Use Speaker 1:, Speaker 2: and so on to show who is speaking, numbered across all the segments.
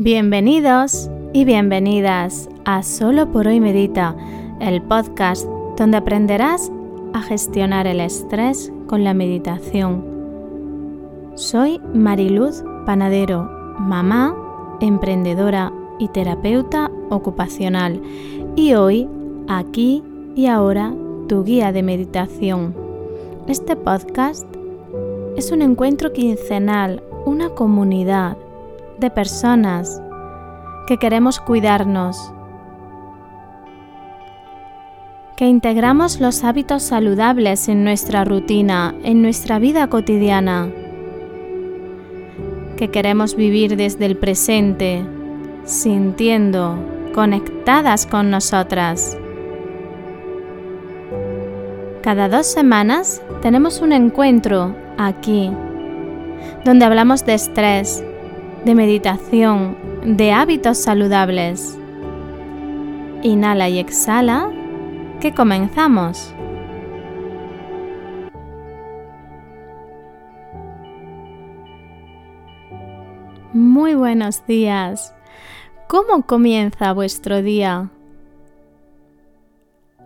Speaker 1: Bienvenidos y bienvenidas a Solo por hoy Medita, el podcast donde aprenderás a gestionar el estrés con la meditación. Soy Mariluz Panadero, mamá, emprendedora y terapeuta ocupacional y hoy, aquí y ahora, tu guía de meditación. Este podcast es un encuentro quincenal, una comunidad de personas que queremos cuidarnos, que integramos los hábitos saludables en nuestra rutina, en nuestra vida cotidiana, que queremos vivir desde el presente, sintiendo, conectadas con nosotras. Cada dos semanas tenemos un encuentro aquí, donde hablamos de estrés, de meditación, de hábitos saludables. Inhala y exhala, que comenzamos. Muy buenos días. ¿Cómo comienza vuestro día?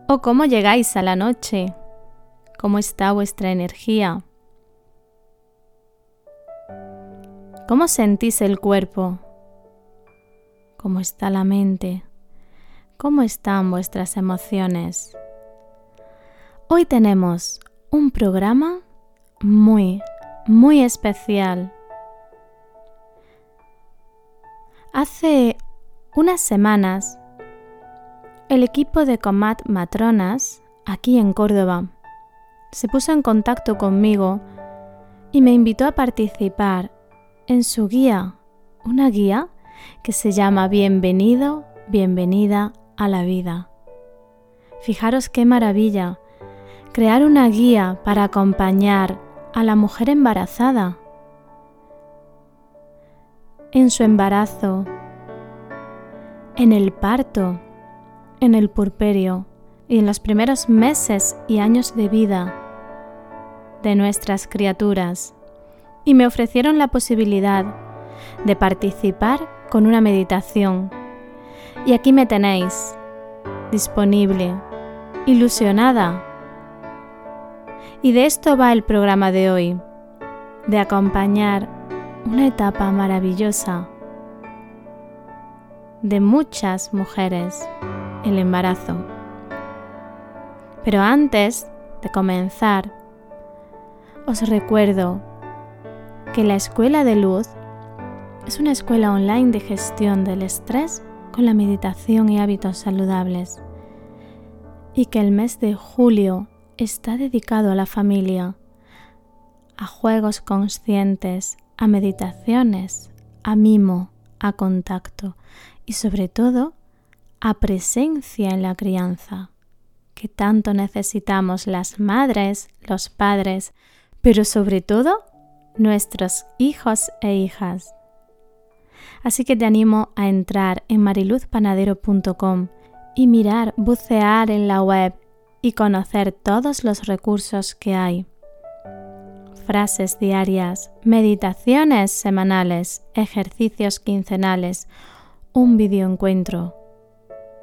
Speaker 1: ¿O cómo llegáis a la noche? ¿Cómo está vuestra energía? ¿Cómo sentís el cuerpo? ¿Cómo está la mente? ¿Cómo están vuestras emociones? Hoy tenemos un programa muy, muy especial. Hace unas semanas, el equipo de Comat Matronas, aquí en Córdoba, se puso en contacto conmigo y me invitó a participar en su guía, una guía que se llama Bienvenido, bienvenida a la vida. Fijaros qué maravilla crear una guía para acompañar a la mujer embarazada en su embarazo, en el parto, en el purperio y en los primeros meses y años de vida de nuestras criaturas y me ofrecieron la posibilidad de participar con una meditación. Y aquí me tenéis, disponible, ilusionada. Y de esto va el programa de hoy, de acompañar una etapa maravillosa de muchas mujeres, el embarazo. Pero antes de comenzar, os recuerdo que la Escuela de Luz es una escuela online de gestión del estrés con la meditación y hábitos saludables y que el mes de julio está dedicado a la familia, a juegos conscientes, a meditaciones, a mimo, a contacto y sobre todo a presencia en la crianza, que tanto necesitamos las madres, los padres, pero sobre todo nuestros hijos e hijas. Así que te animo a entrar en mariluzpanadero.com y mirar, bucear en la web y conocer todos los recursos que hay. Frases diarias, meditaciones semanales, ejercicios quincenales, un videoencuentro.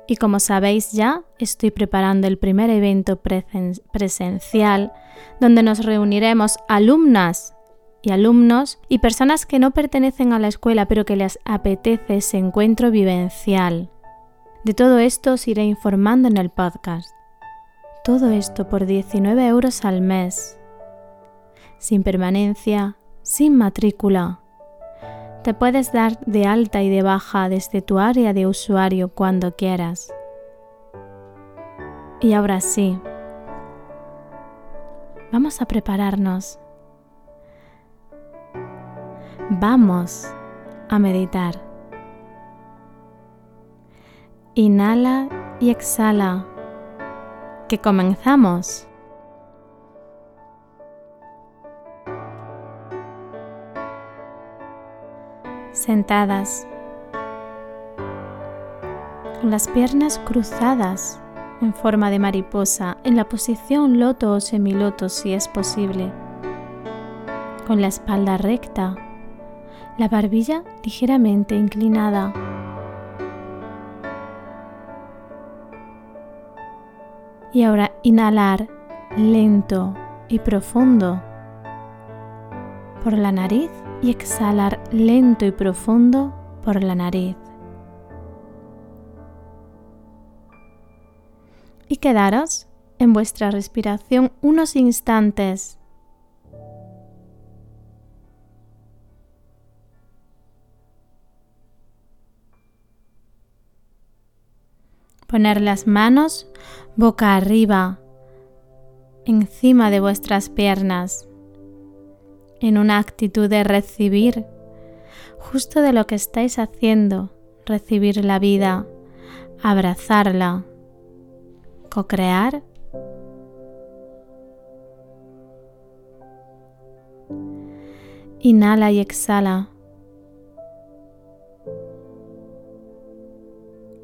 Speaker 1: Y como sabéis ya, estoy preparando el primer evento presencial donde nos reuniremos alumnas y alumnos y personas que no pertenecen a la escuela pero que les apetece ese encuentro vivencial. De todo esto os iré informando en el podcast. Todo esto por 19 euros al mes. Sin permanencia, sin matrícula. Te puedes dar de alta y de baja desde tu área de usuario cuando quieras. Y ahora sí, vamos a prepararnos Vamos a meditar. Inhala y exhala. Que comenzamos. Sentadas. Con las piernas cruzadas en forma de mariposa en la posición loto o semiloto si es posible. Con la espalda recta la barbilla ligeramente inclinada. Y ahora inhalar lento y profundo por la nariz y exhalar lento y profundo por la nariz. Y quedaros en vuestra respiración unos instantes. Poner las manos boca arriba encima de vuestras piernas en una actitud de recibir justo de lo que estáis haciendo, recibir la vida, abrazarla, co-crear. Inhala y exhala.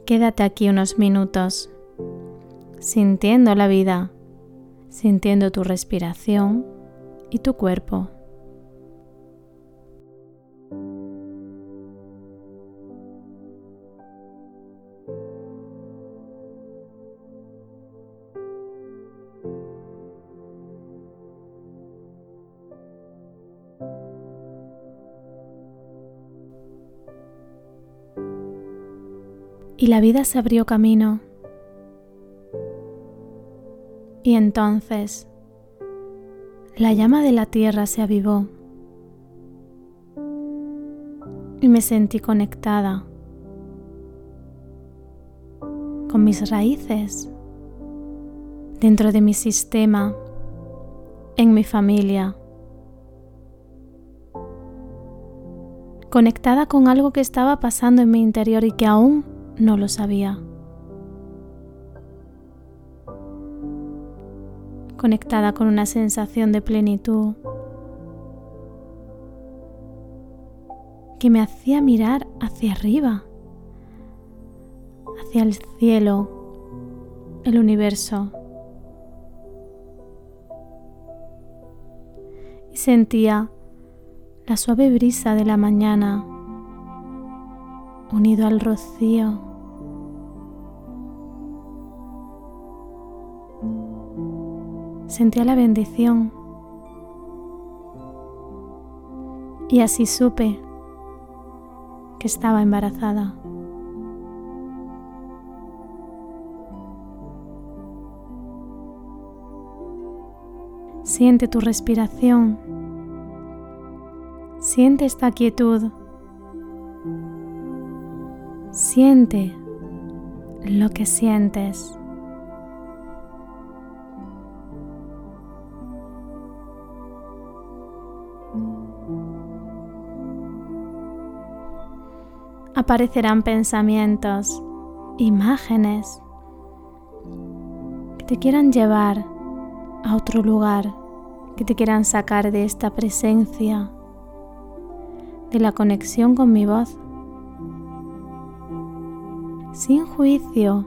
Speaker 1: Quédate aquí unos minutos, sintiendo la vida, sintiendo tu respiración y tu cuerpo. Y la vida se abrió camino. Y entonces la llama de la tierra se avivó y me sentí conectada con mis raíces dentro de mi sistema, en mi familia, conectada con algo que estaba pasando en mi interior y que aún no lo sabía. Conectada con una sensación de plenitud que me hacía mirar hacia arriba, hacia el cielo, el universo. Y sentía la suave brisa de la mañana unido al rocío. Sentía la bendición y así supe que estaba embarazada. Siente tu respiración. Siente esta quietud. Siente lo que sientes. Aparecerán pensamientos, imágenes que te quieran llevar a otro lugar, que te quieran sacar de esta presencia, de la conexión con mi voz sin juicio.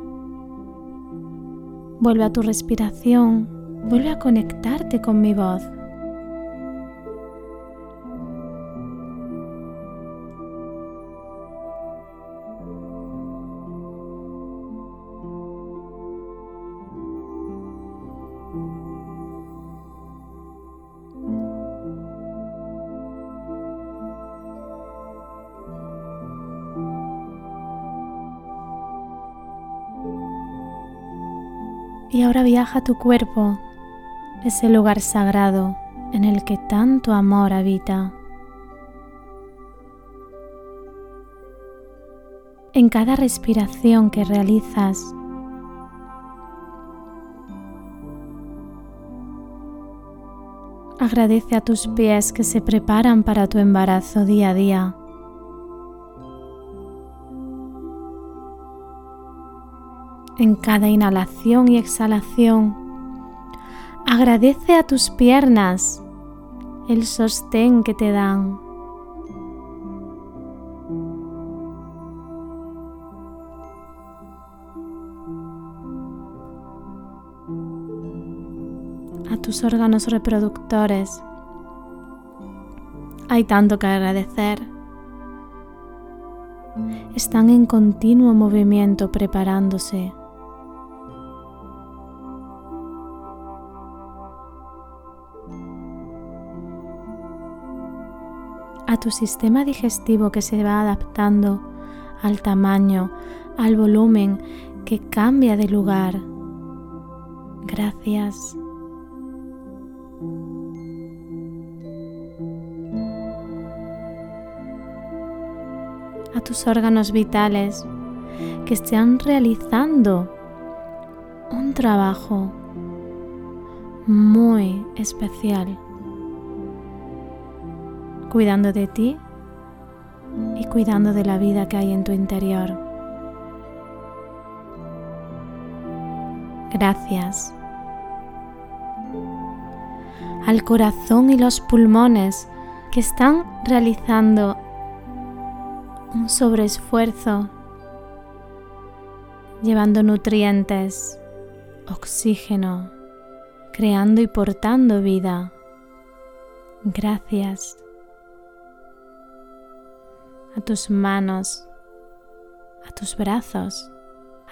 Speaker 1: Vuelve a tu respiración, vuelve a conectarte con mi voz. Y ahora viaja tu cuerpo, ese lugar sagrado en el que tanto amor habita. En cada respiración que realizas, agradece a tus pies que se preparan para tu embarazo día a día. En cada inhalación y exhalación. Agradece a tus piernas el sostén que te dan. A tus órganos reproductores. Hay tanto que agradecer están en continuo movimiento preparándose. Tu sistema digestivo que se va adaptando al tamaño, al volumen que cambia de lugar. Gracias. a tus órganos vitales que están realizando un trabajo muy especial, cuidando de ti y cuidando de la vida que hay en tu interior. Gracias. Al corazón y los pulmones que están realizando un sobreesfuerzo, llevando nutrientes, oxígeno, creando y portando vida. Gracias a tus manos, a tus brazos,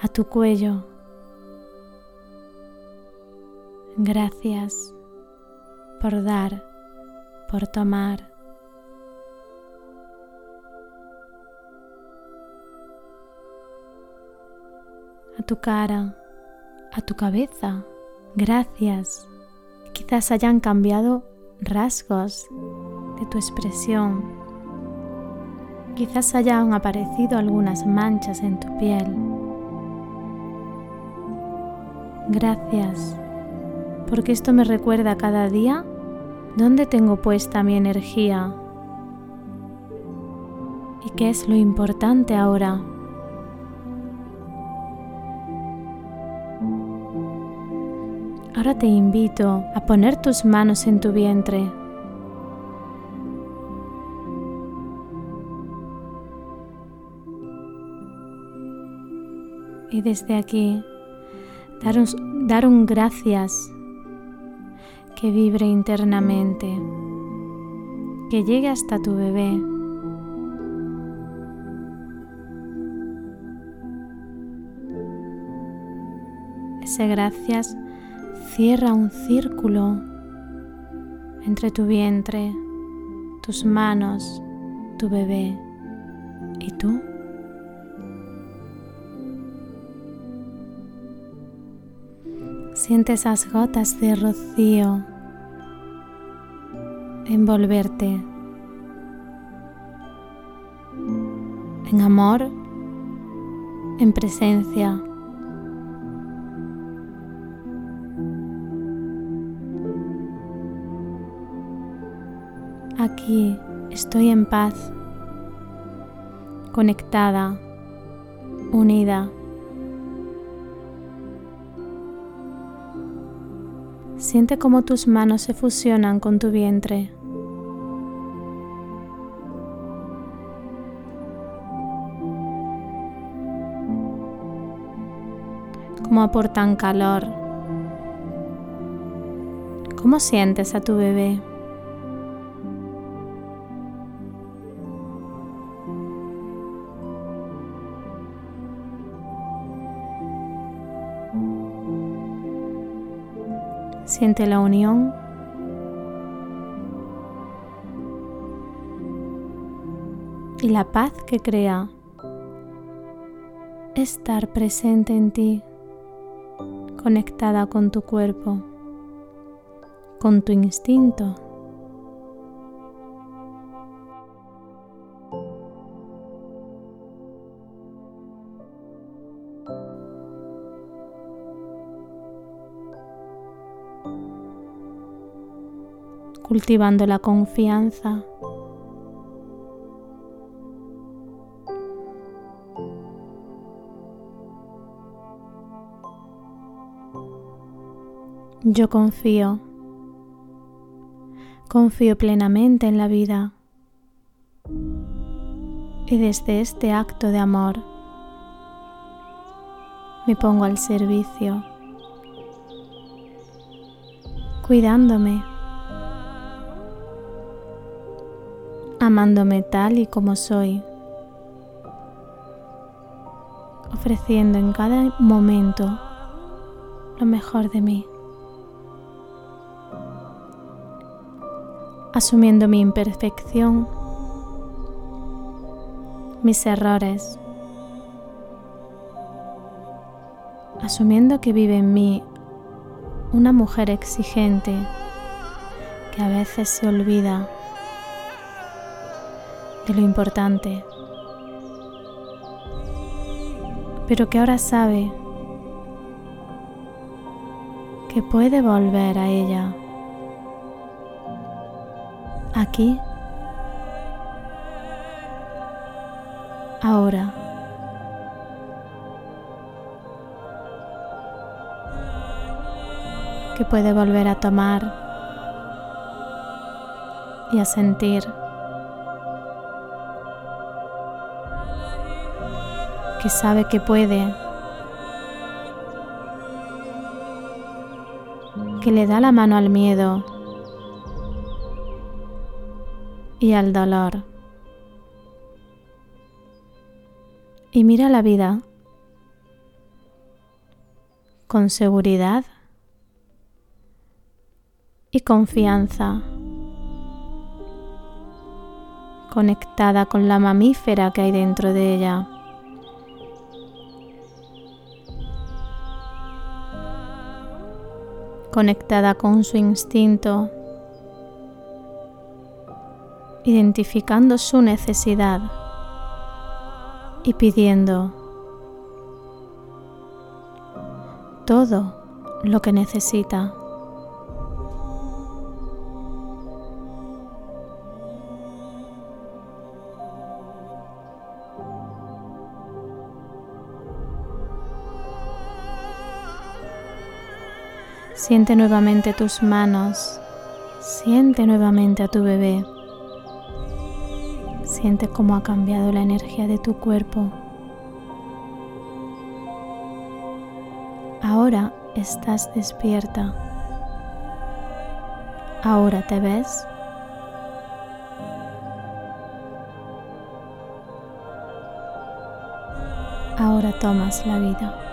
Speaker 1: a tu cuello. Gracias por dar, por tomar a tu cara, a tu cabeza. Gracias. Quizás hayan cambiado rasgos de tu expresión. Quizás hayan aparecido algunas manchas en tu piel. Gracias, porque esto me recuerda cada día dónde tengo puesta mi energía y qué es lo importante ahora Ahora te invito a poner tus manos en tu vientre. Y desde aquí dar un, dar un gracias que vibre internamente, que llegue hasta tu bebé. Ese gracias Cierra un círculo entre tu vientre, tus manos, tu bebé y tú. Siente esas gotas de rocío envolverte en amor, en presencia Aquí estoy en paz, conectada, unida. Siente cómo tus manos se fusionan con tu vientre. Cómo aportan calor. ¿Cómo sientes a tu bebé? Siente la unión. Y la paz que crea estar presente en ti, conectada con tu cuerpo, con tu instinto. Cultivando la confianza. Yo confío, confío plenamente en la vida. Y desde este acto de amor me pongo al servicio, cuidándome amándome tal y como soy, ofreciendo en cada momento lo mejor de mí. Asumiendo mi imperfección, mis errores, asumiendo que vive en mí una mujer exigente que a veces se olvida de lo importante, pero que ahora sabe que puede volver a ella aquí, ahora. que puede volver a tomar y a sentir que sabe que puede, que le da la mano al miedo y al dolor. Y mira la vida con seguridad y confianza, conectada con la mamífera que hay dentro de ella. Conectada con su instinto, identificando su necesidad y pidiendo todo lo que necesita. Siente nuevamente tus manos, siente nuevamente a tu bebé, siente cómo ha cambiado la energía de tu cuerpo. Ahora estás despierta. Ahora te ves. Ahora tomas la vida.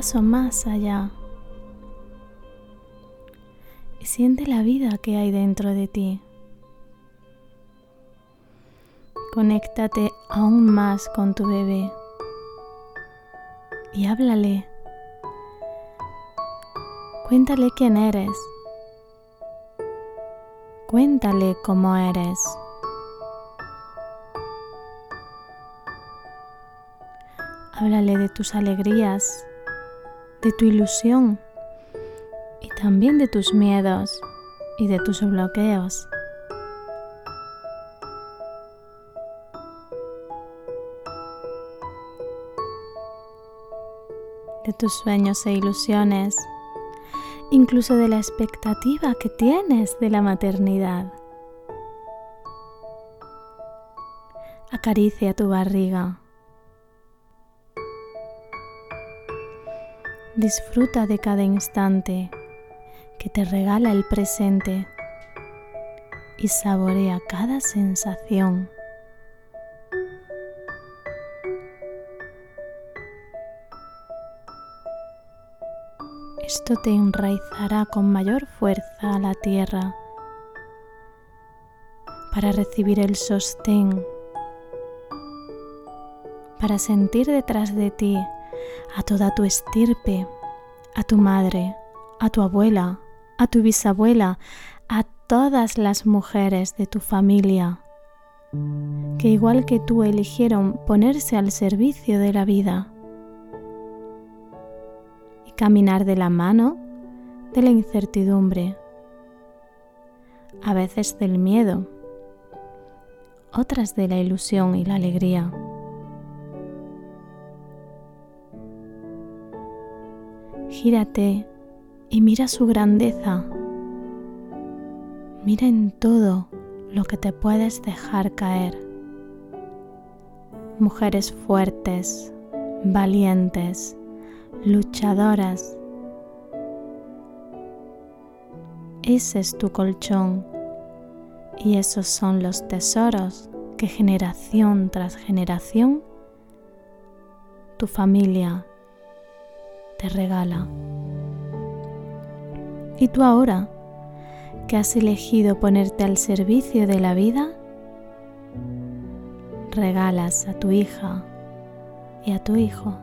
Speaker 1: Paso más allá y siente la vida que hay dentro de ti. Conéctate aún más con tu bebé y háblale. Cuéntale quién eres. Cuéntale cómo eres. Háblale de tus alegrías, de tu ilusión y también de tus miedos y de tus bloqueos. de tus sueños e ilusiones, incluso de la expectativa que tienes de la maternidad. Acaricia tu barriga. Disfruta de cada instante que te regala el presente y saborea cada sensación. Esto te enraizará con mayor fuerza a la tierra para recibir el sostén, para sentir detrás de ti a toda tu estirpe, a tu madre, a tu abuela, a tu bisabuela, a todas las mujeres de tu familia, que igual que tú eligieron ponerse al servicio de la vida y caminar de la mano de la incertidumbre, a veces del miedo, otras de la ilusión y la alegría. Gírate y mira su grandeza. Mira en todo lo que te puedes dejar caer. mujeres fuertes, valientes, luchadoras. Ese es tu colchón y esos son los tesoros que generación tras generación tu familia te regala. ¿Y tú ahora que has elegido ponerte al servicio de la vida? Regalas a tu hija y a tu hijo.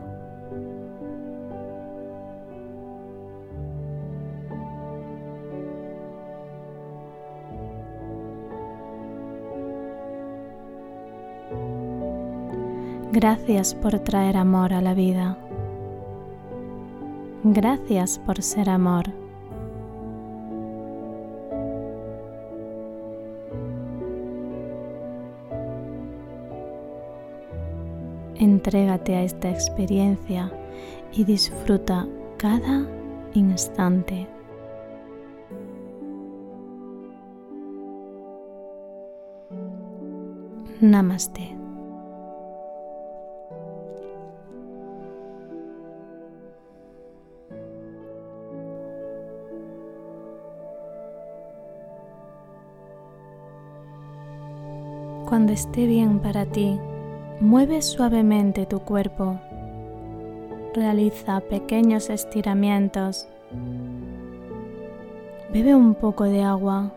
Speaker 1: Gracias por traer amor a la vida. Gracias por ser amor. Entrégate a esta experiencia y disfruta cada instante. Namaste. Cuando esté bien para ti, mueve suavemente tu cuerpo. Realiza pequeños estiramientos. Bebe un poco de agua.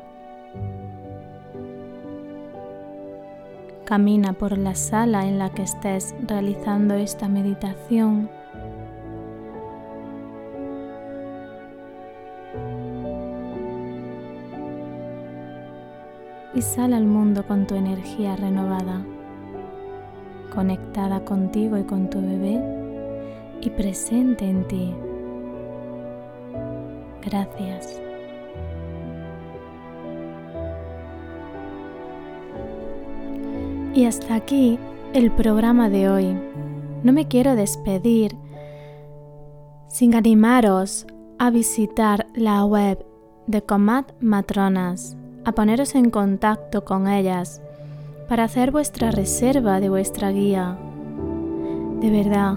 Speaker 1: Camina por la sala en la que estés realizando esta meditación. Y sal al mundo con tu energía renovada, conectada contigo y con tu bebé y presente en ti. Gracias. Y hasta aquí el programa de hoy. No me quiero despedir sin animaros a visitar la web de Comat Matronas a poneros en contacto con ellas para hacer vuestra reserva de vuestra guía. De verdad,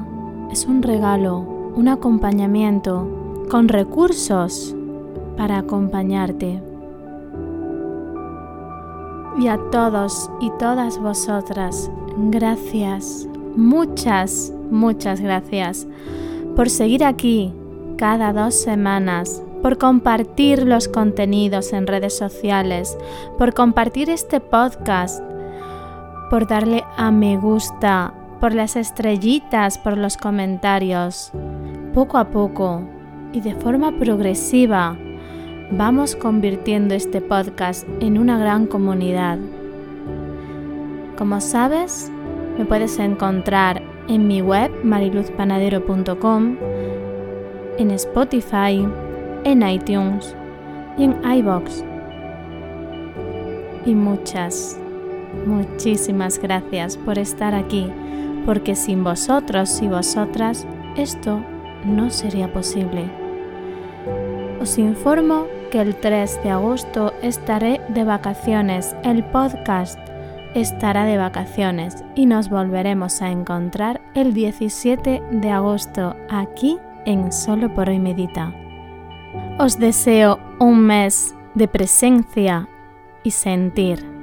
Speaker 1: es un regalo, un acompañamiento con recursos para acompañarte. Y a todos y todas vosotras, gracias, muchas, muchas gracias por seguir aquí cada dos semanas por compartir los contenidos en redes sociales, por compartir este podcast, por darle a me gusta, por las estrellitas, por los comentarios. Poco a poco y de forma progresiva vamos convirtiendo este podcast en una gran comunidad. Como sabes, me puedes encontrar en mi web mariluzpanadero.com, en Spotify, en iTunes y en iBox. Y muchas, muchísimas gracias por estar aquí, porque sin vosotros y vosotras esto no sería posible. Os informo que el 3 de agosto estaré de vacaciones, el podcast estará de vacaciones y nos volveremos a encontrar el 17 de agosto aquí en Solo por hoy Medita. Os deseo un mes de presencia y sentir.